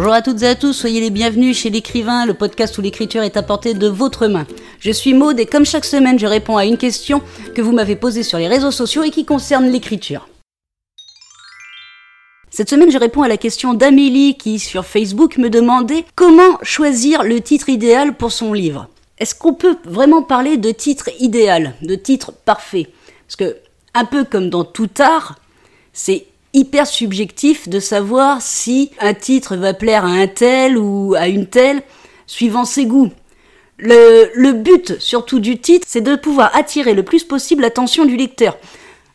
Bonjour à toutes et à tous, soyez les bienvenus chez l'écrivain, le podcast où l'écriture est apportée de votre main. Je suis Maude et comme chaque semaine, je réponds à une question que vous m'avez posée sur les réseaux sociaux et qui concerne l'écriture. Cette semaine, je réponds à la question d'Amélie qui, sur Facebook, me demandait comment choisir le titre idéal pour son livre. Est-ce qu'on peut vraiment parler de titre idéal, de titre parfait? Parce que, un peu comme dans tout art, c'est hyper subjectif de savoir si un titre va plaire à un tel ou à une telle, suivant ses goûts. Le, but surtout du titre, c'est de pouvoir attirer le plus possible l'attention du lecteur.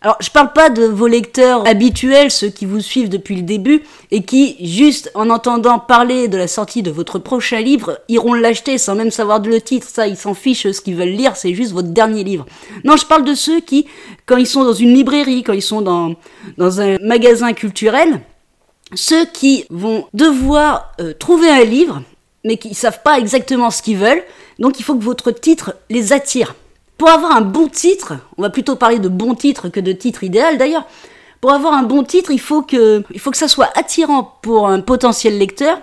Alors, je parle pas de vos lecteurs habituels, ceux qui vous suivent depuis le début, et qui, juste en entendant parler de la sortie de votre prochain livre, iront l'acheter sans même savoir de le titre. Ça, ils s'en fichent, ce qu'ils veulent lire, c'est juste votre dernier livre. Non, je parle de ceux qui, quand ils sont dans une librairie, quand ils sont dans, dans un magasin culturel, ceux qui vont devoir euh, trouver un livre, mais qui savent pas exactement ce qu'ils veulent, donc il faut que votre titre les attire. Pour avoir un bon titre, on va plutôt parler de bon titre que de titre idéal d'ailleurs. Pour avoir un bon titre, il faut que, ça soit attirant pour un potentiel lecteur.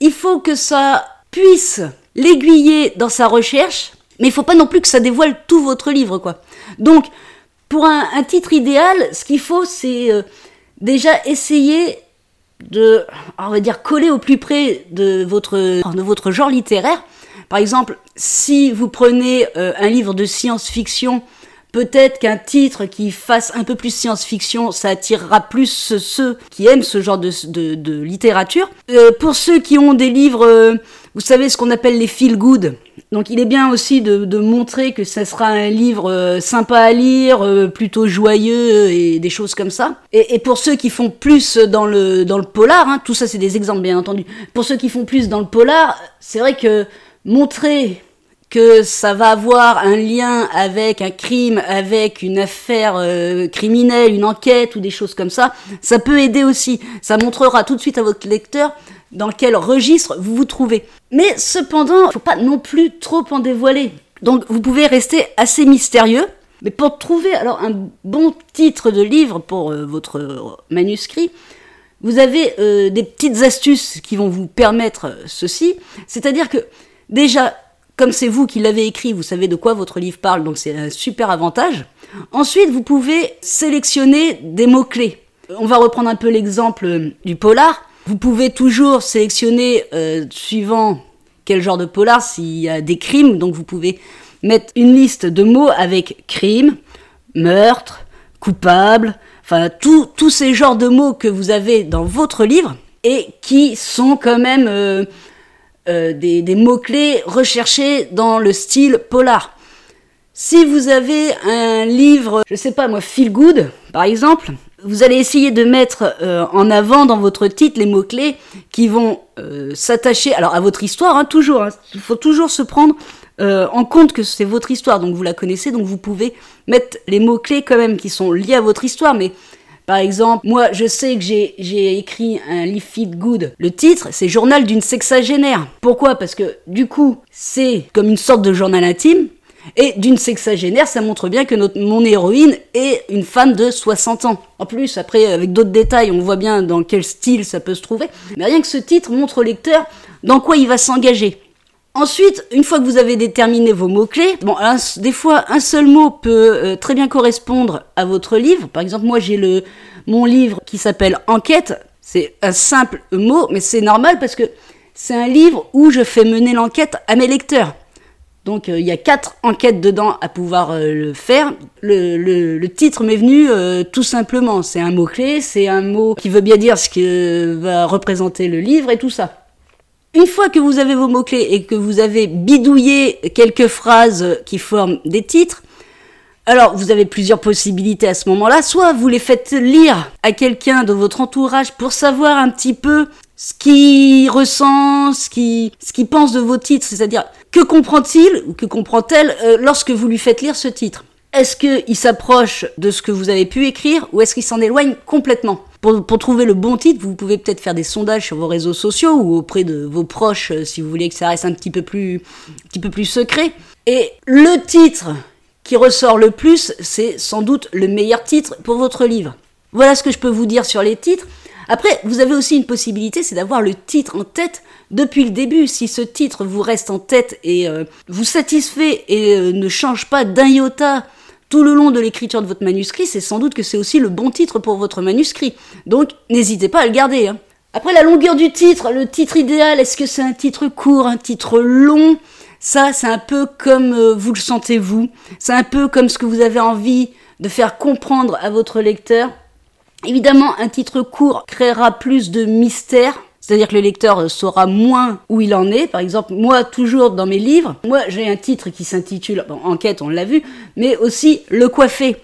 Il faut que ça puisse l'aiguiller dans sa recherche, mais il faut pas non plus que ça dévoile tout votre livre. Donc, pour un, titre idéal, ce qu'il faut, c'est euh, déjà essayer de, on va coller au plus près de votre genre littéraire. Par exemple, si vous prenez euh, un livre de science-fiction, peut-être qu'un titre qui fasse un peu plus science-fiction, ça attirera plus ceux qui aiment ce genre de, littérature. Euh, pour ceux qui ont des livres, euh, vous savez ce qu'on appelle les feel good. Donc il est bien aussi de, montrer que ça sera un livre sympa à lire, plutôt joyeux et des choses comme ça. Et, pour ceux qui font plus dans le, dans le polar, hein, tout ça c'est des exemples bien entendu, pour ceux qui font plus dans le polar, c'est vrai que montrer que ça va avoir un lien avec un crime, avec une affaire euh, criminelle, une enquête ou des choses comme ça, ça peut aider aussi. Ça montrera tout de suite à votre lecteur dans quel registre vous vous trouvez. Mais cependant, il faut pas non plus trop en dévoiler. Donc vous pouvez rester assez mystérieux. Mais pour trouver alors un bon titre de livre pour euh, votre manuscrit, vous avez euh, des petites astuces qui vont vous permettre ceci. C'est-à-dire que Déjà, comme c'est vous qui l'avez écrit, vous savez de quoi votre livre parle, donc c'est un super avantage. Ensuite, vous pouvez sélectionner des mots-clés. On va reprendre un peu l'exemple du polar. Vous pouvez toujours sélectionner, euh, suivant quel genre de polar, s'il y a des crimes, donc vous pouvez mettre une liste de mots avec crime, meurtre, coupable, enfin tous ces genres de mots que vous avez dans votre livre et qui sont quand même euh, euh, des, mots-clés recherchés dans le style polar. Si vous avez un livre, je sais pas moi, feel good, par exemple, vous allez essayer de mettre euh, en avant dans votre titre les mots-clés qui vont euh, s'attacher alors à votre histoire, hein, toujours. Hein. il faut toujours se prendre en compte que c'est votre histoire, donc vous la connaissez, donc vous pouvez mettre les mots-clés quand même qui sont liés à votre histoire, mais par exemple, moi, je sais que j'ai écrit un livre Fit Good. Le titre, c'est Journal d'une sexagénaire. Pourquoi? Parce que du coup, c'est comme une sorte de journal intime. Et d'une sexagénaire, ça montre bien que mon héroïne est une femme de 60 ans. En plus, après, avec d'autres détails, on voit bien dans quel style ça peut se trouver. Mais rien que ce titre montre au lecteur dans quoi il va s'engager. Ensuite, une fois que vous avez déterminé vos mots-clés, bon, des fois, un seul mot peut euh, très bien correspondre à votre livre. Par exemple, moi, j'ai le, mon livre qui s'appelle Enquête. C'est un simple mot, mais c'est normal parce que c'est un livre où je fais mener l'enquête à mes lecteurs. Donc, euh, il y a quatre enquêtes dedans à pouvoir euh, le faire. Le, le titre m'est venu tout simplement. C'est un mot-clé, c'est un mot qui veut bien dire ce que va représenter le livre et tout ça. Une fois que vous avez vos mots-clés et que vous avez bidouillé quelques phrases qui forment des titres, alors vous avez plusieurs possibilités à ce moment-là. Soit vous les faites lire à quelqu'un de votre entourage pour savoir un petit peu ce qu'il ressent, ce qu'il ce pense de vos titres, c'est-à-dire que comprend-il ou que comprend-elle euh, lorsque vous lui faites lire ce titre? Est-ce qu'il s'approche de ce que vous avez pu écrire ou est-ce qu'il s'en éloigne complètement? Pour, trouver le bon titre, vous pouvez peut-être faire des sondages sur vos réseaux sociaux ou auprès de vos proches euh, si vous voulez que ça reste un petit peu plus, un petit peu plus secret. Et le titre qui ressort le plus, c'est sans doute le meilleur titre pour votre livre. Voilà ce que je peux vous dire sur les titres. Après, vous avez aussi une possibilité, c'est d'avoir le titre en tête depuis le début. Si ce titre vous reste en tête et euh, vous satisfait et euh, ne change pas d'un iota tout le long de l'écriture de votre manuscrit, c'est sans doute que c'est aussi le bon titre pour votre manuscrit. Donc, n'hésitez pas à le garder. Hein. Après, la longueur du titre, le titre idéal, est-ce que c'est un titre court, un titre long? Ça, c'est un peu comme euh, vous le sentez vous. C'est un peu comme ce que vous avez envie de faire comprendre à votre lecteur. Évidemment, un titre court créera plus de mystère, c'est-à-dire que le lecteur saura moins où il en est. Par exemple, moi, toujours dans mes livres, moi, j'ai un titre qui s'intitule, Enquête, on l'a vu, mais aussi Le coiffé.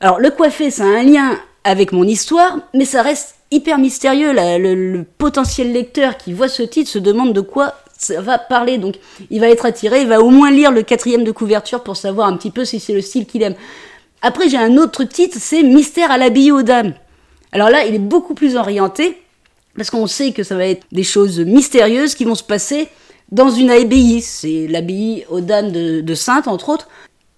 Alors, Le coiffé, ça a un lien avec mon histoire, mais ça reste hyper mystérieux. le, potentiel lecteur qui voit ce titre se demande de quoi ça va parler. Donc, il va être attiré, il va au moins lire le quatrième de couverture pour savoir un petit peu si c'est le style qu'il aime. Après, j'ai un autre titre, c'est Mystère à l'abbaye aux dames. Alors là, il est beaucoup plus orienté, parce qu'on sait que ça va être des choses mystérieuses qui vont se passer dans une abbaye. C'est l'abbaye aux dames de, Sainte, entre autres.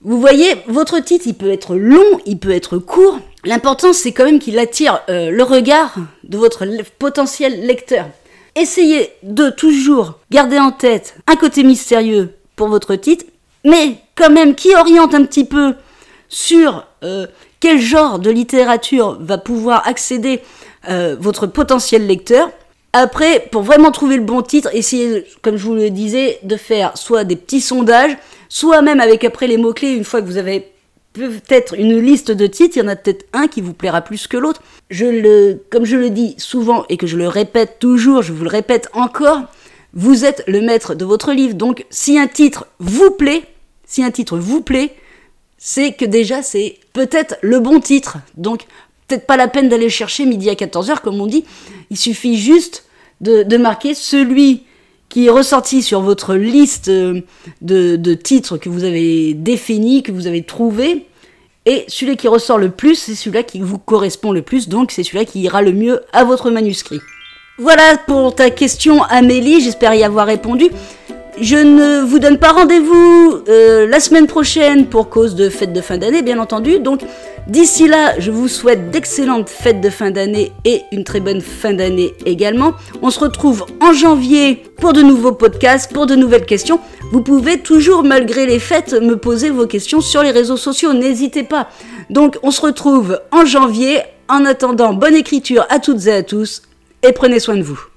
Vous voyez, votre titre, il peut être long, il peut être court. L'important, c'est quand même qu'il attire euh, le regard de votre potentiel lecteur. Essayez de toujours garder en tête un côté mystérieux pour votre titre, mais quand même qui oriente un petit peu sur euh, quel genre de littérature va pouvoir accéder euh, votre potentiel lecteur. Après, pour vraiment trouver le bon titre, essayez, comme je vous le disais, de faire soit des petits sondages, soit même avec après les mots-clés, une fois que vous avez peut-être une liste de titres, il y en a peut-être un qui vous plaira plus que l'autre. Je le, comme je le dis souvent et que je le répète toujours, je vous le répète encore, vous êtes le maître de votre livre. Donc, si un titre vous plaît, si un titre vous plaît, c'est que déjà c'est peut-être le bon titre. Donc peut-être pas la peine d'aller chercher midi à 14h comme on dit. Il suffit juste de, marquer celui qui est ressorti sur votre liste de, de, titres que vous avez définis, que vous avez trouvé. Et celui qui ressort le plus, c'est celui-là qui vous correspond le plus, donc c'est celui-là qui ira le mieux à votre manuscrit. Voilà pour ta question Amélie, j'espère y avoir répondu. Je ne vous donne pas rendez-vous euh, la semaine prochaine pour cause de fête de fin d'année, bien entendu. Donc d'ici là, je vous souhaite d'excellentes fêtes de fin d'année et une très bonne fin d'année également. On se retrouve en janvier pour de nouveaux podcasts, pour de nouvelles questions. Vous pouvez toujours, malgré les fêtes, me poser vos questions sur les réseaux sociaux. N'hésitez pas. Donc on se retrouve en janvier. En attendant, bonne écriture à toutes et à tous et prenez soin de vous.